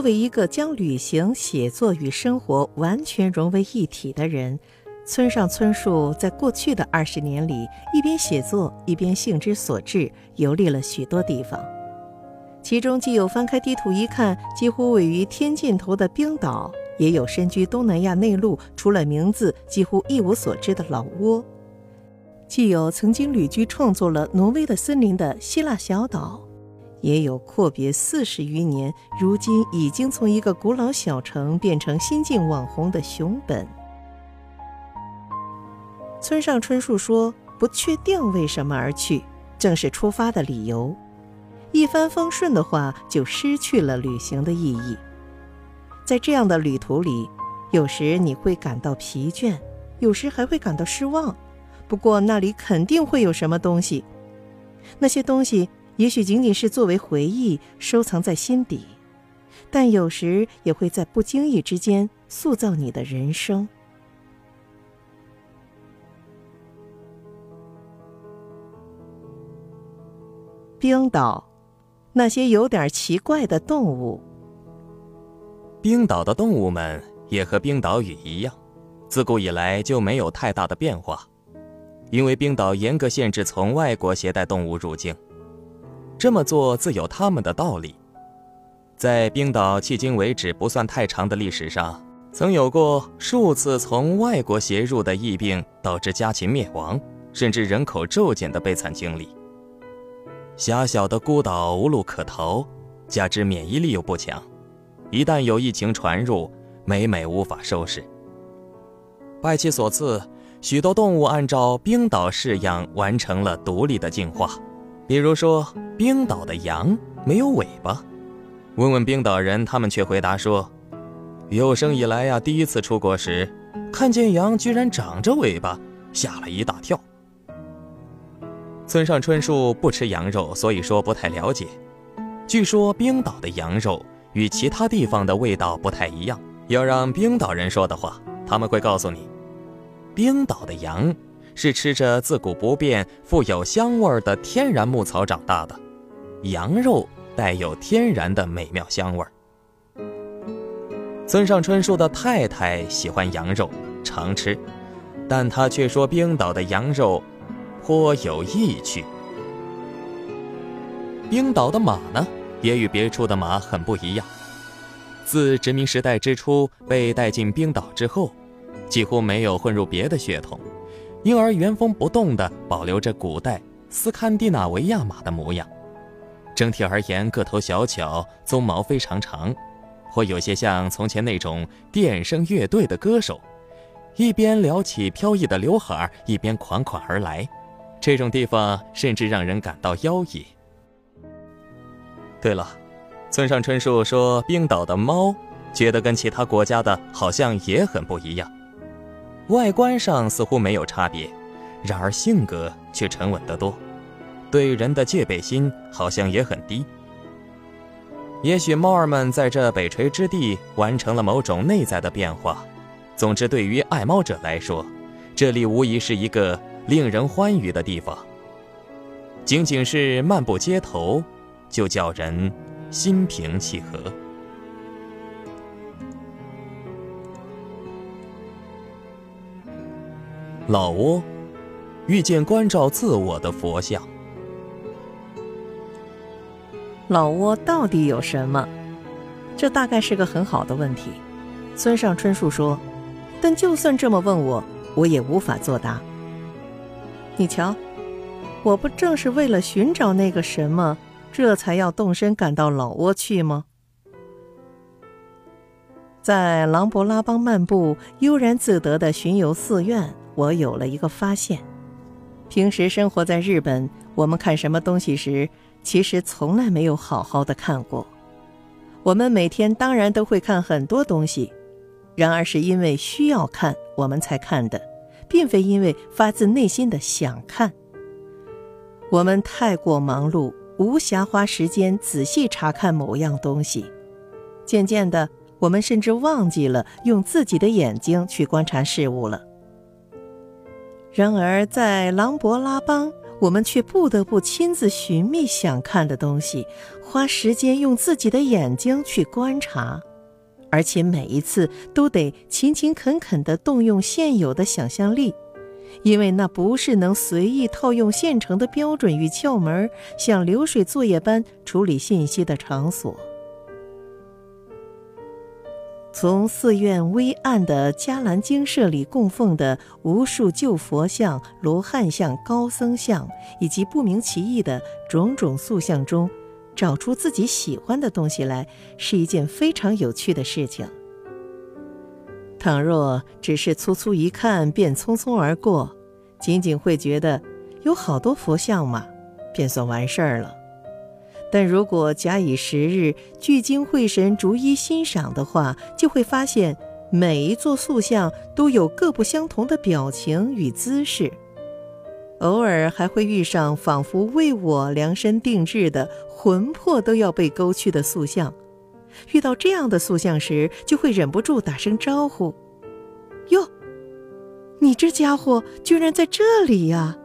作为一个将旅行、写作与生活完全融为一体的人，村上春树在过去的二十年里，一边写作，一边兴之所至，游历了许多地方。其中既有翻开地图一看几乎位于天尽头的冰岛，也有身居东南亚内陆，除了名字几乎一无所知的老挝；既有曾经旅居创作了《挪威的森林》的希腊小岛。也有阔别四十余年，如今已经从一个古老小城变成新晋网红的熊本。村上春树说：“不确定为什么而去，正是出发的理由。一帆风顺的话，就失去了旅行的意义。在这样的旅途里，有时你会感到疲倦，有时还会感到失望。不过那里肯定会有什么东西，那些东西。”也许仅仅是作为回忆收藏在心底，但有时也会在不经意之间塑造你的人生。冰岛，那些有点奇怪的动物。冰岛的动物们也和冰岛语一样，自古以来就没有太大的变化，因为冰岛严格限制从外国携带动物入境。这么做自有他们的道理。在冰岛迄今为止不算太长的历史上，曾有过数次从外国携入的疫病导致家禽灭亡，甚至人口骤减的悲惨经历。狭小的孤岛无路可逃，加之免疫力又不强，一旦有疫情传入，每每无法收拾。拜其所赐，许多动物按照冰岛式样完成了独立的进化。比如说，冰岛的羊没有尾巴。问问冰岛人，他们却回答说：“有生以来呀，第一次出国时，看见羊居然长着尾巴，吓了一大跳。”村上春树不吃羊肉，所以说不太了解。据说冰岛的羊肉与其他地方的味道不太一样。要让冰岛人说的话，他们会告诉你，冰岛的羊。是吃着自古不变、富有香味的天然牧草长大的，羊肉带有天然的美妙香味。村上春树的太太喜欢羊肉，常吃，但他却说冰岛的羊肉颇有异趣。冰岛的马呢，也与别处的马很不一样。自殖民时代之初被带进冰岛之后，几乎没有混入别的血统。因而原封不动地保留着古代斯堪的纳维亚马的模样，整体而言个头小巧，鬃毛非常长，或有些像从前那种电声乐队的歌手，一边撩起飘逸的刘海一边款款而来。这种地方甚至让人感到妖异。对了，村上春树说冰岛的猫觉得跟其他国家的好像也很不一样。外观上似乎没有差别，然而性格却沉稳得多，对人的戒备心好像也很低。也许猫儿们在这北陲之地完成了某种内在的变化。总之，对于爱猫者来说，这里无疑是一个令人欢愉的地方。仅仅是漫步街头，就叫人心平气和。老挝遇见关照自我的佛像。老挝到底有什么？这大概是个很好的问题。村上春树说：“但就算这么问我，我也无法作答。你瞧，我不正是为了寻找那个什么，这才要动身赶到老挝去吗？”在琅勃拉邦漫步，悠然自得的巡游寺院。我有了一个发现：平时生活在日本，我们看什么东西时，其实从来没有好好的看过。我们每天当然都会看很多东西，然而是因为需要看我们才看的，并非因为发自内心的想看。我们太过忙碌，无暇花时间仔细查看某样东西。渐渐的，我们甚至忘记了用自己的眼睛去观察事物了。然而，在琅勃拉邦，我们却不得不亲自寻觅想看的东西，花时间用自己的眼睛去观察，而且每一次都得勤勤恳恳地动用现有的想象力。因为那不是能随意套用现成的标准与窍门，像流水作业般处理信息的场所。从寺院微暗的伽蓝精舍里供奉的无数旧佛像、罗汉像、高僧像，以及不明其意的种种塑像中，找出自己喜欢的东西来，是一件非常有趣的事情。倘若只是粗粗一看便匆匆而过，仅仅会觉得有好多佛像嘛，便算完事儿了。但如果假以时日，聚精会神逐一欣赏的话，就会发现每一座塑像都有各不相同的表情与姿势，偶尔还会遇上仿佛为我量身定制的魂魄都要被勾去的塑像。遇到这样的塑像时，就会忍不住打声招呼：“哟，你这家伙居然在这里呀！”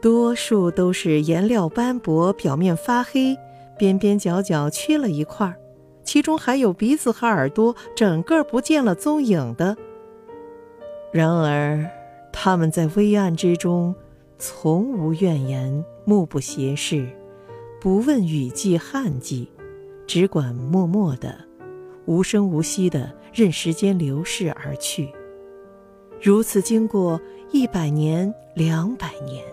多数都是颜料斑驳，表面发黑，边边角角缺了一块其中还有鼻子和耳朵整个不见了踪影的。然而，他们在微暗之中，从无怨言，目不斜视，不问雨季旱季。只管默默的、无声无息的任时间流逝而去。如此经过一百年、两百年，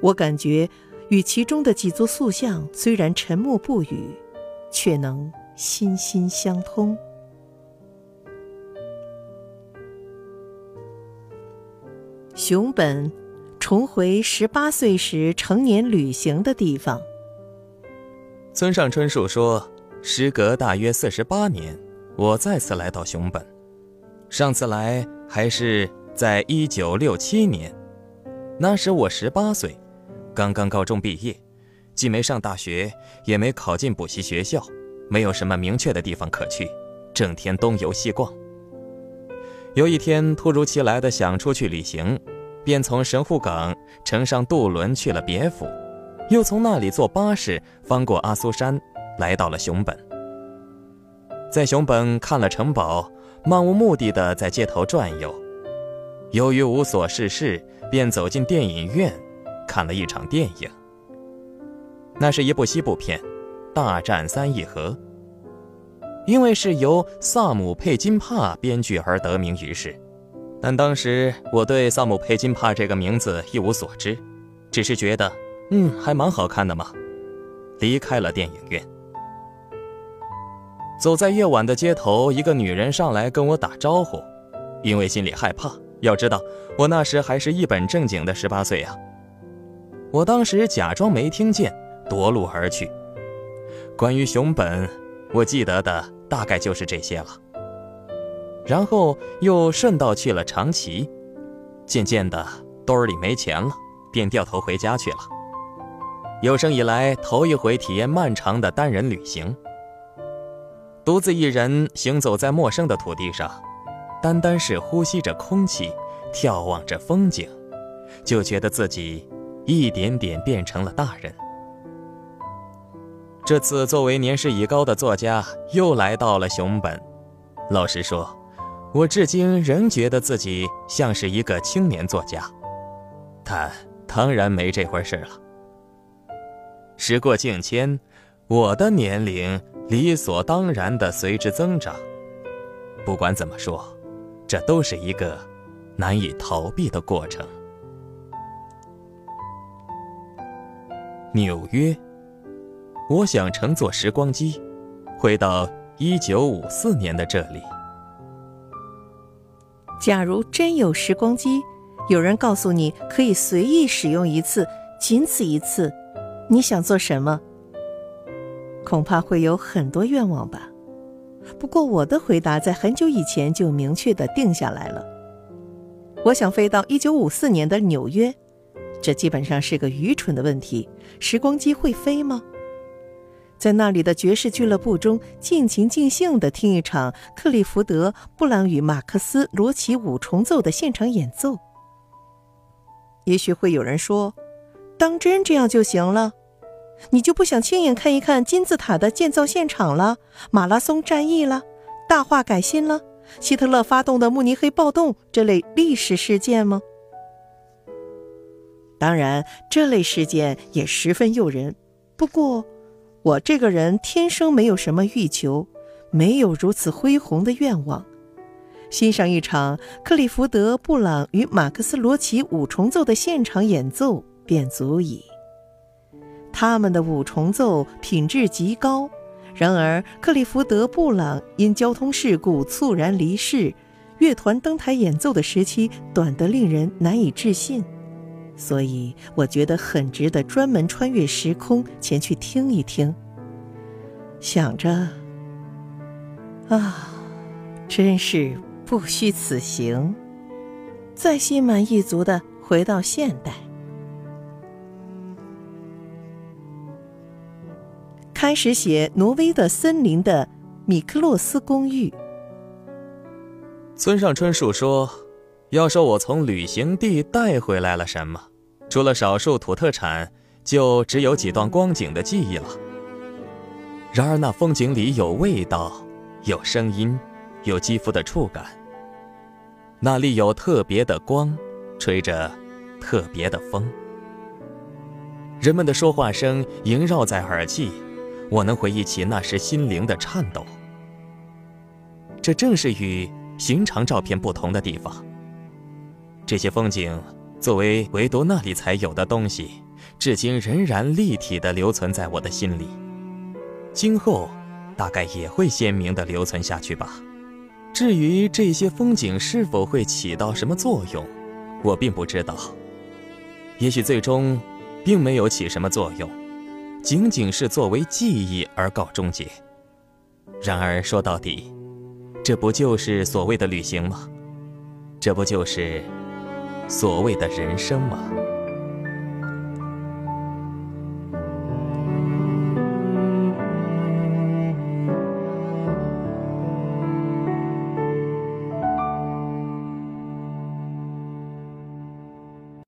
我感觉与其中的几座塑像虽然沉默不语，却能心心相通。熊本，重回十八岁时成年旅行的地方。村上春树说：“时隔大约四十八年，我再次来到熊本。上次来还是在一九六七年，那时我十八岁，刚刚高中毕业，既没上大学，也没考进补习学校，没有什么明确的地方可去，整天东游西逛。有一天，突如其来的想出去旅行，便从神户港乘上渡轮去了别府。”又从那里坐巴士翻过阿苏山，来到了熊本。在熊本看了城堡，漫无目的的在街头转悠。由于无所事事，便走进电影院，看了一场电影。那是一部西部片，《大战三义河》。因为是由萨姆·佩金帕编剧而得名于世，但当时我对萨姆·佩金帕这个名字一无所知，只是觉得。嗯，还蛮好看的嘛。离开了电影院，走在夜晚的街头，一个女人上来跟我打招呼，因为心里害怕。要知道，我那时还是一本正经的十八岁啊。我当时假装没听见，夺路而去。关于熊本，我记得的大概就是这些了。然后又顺道去了长崎，渐渐的兜里没钱了，便掉头回家去了。有生以来头一回体验漫长的单人旅行，独自一人行走在陌生的土地上，单单是呼吸着空气，眺望着风景，就觉得自己一点点变成了大人。这次作为年事已高的作家，又来到了熊本。老实说，我至今仍觉得自己像是一个青年作家，但当然没这回事了。时过境迁，我的年龄理所当然的随之增长。不管怎么说，这都是一个难以逃避的过程。纽约，我想乘坐时光机，回到一九五四年的这里。假如真有时光机，有人告诉你可以随意使用一次，仅此一次。你想做什么？恐怕会有很多愿望吧。不过我的回答在很久以前就明确的定下来了。我想飞到一九五四年的纽约，这基本上是个愚蠢的问题。时光机会飞吗？在那里的爵士俱乐部中，尽情尽兴的听一场克利福德·布朗与马克思·罗奇五重奏的现场演奏。也许会有人说：“当真这样就行了？你就不想亲眼看一看金字塔的建造现场了？马拉松战役了？大化改新了？希特勒发动的慕尼黑暴动这类历史事件吗？”当然，这类事件也十分诱人。不过，我这个人天生没有什么欲求，没有如此恢宏的愿望。欣赏一场克利福德·布朗与马克思·罗奇五重奏的现场演奏便足矣。他们的五重奏品质极高，然而克利福德·布朗因交通事故猝然离世，乐团登台演奏的时期短得令人难以置信，所以我觉得很值得专门穿越时空前去听一听。想着，啊，真是。不虚此行，再心满意足的回到现代，开始写挪威的森林的米克洛斯公寓。村上春树说：“要说我从旅行地带回来了什么，除了少数土特产，就只有几段光景的记忆了。然而那风景里有味道，有声音，有肌肤的触感。”那里有特别的光，吹着特别的风，人们的说话声萦绕在耳际，我能回忆起那时心灵的颤抖。这正是与寻常照片不同的地方。这些风景作为唯独那里才有的东西，至今仍然立体地留存在我的心里，今后大概也会鲜明地留存下去吧。至于这些风景是否会起到什么作用，我并不知道。也许最终，并没有起什么作用，仅仅是作为记忆而告终结。然而说到底，这不就是所谓的旅行吗？这不就是所谓的人生吗？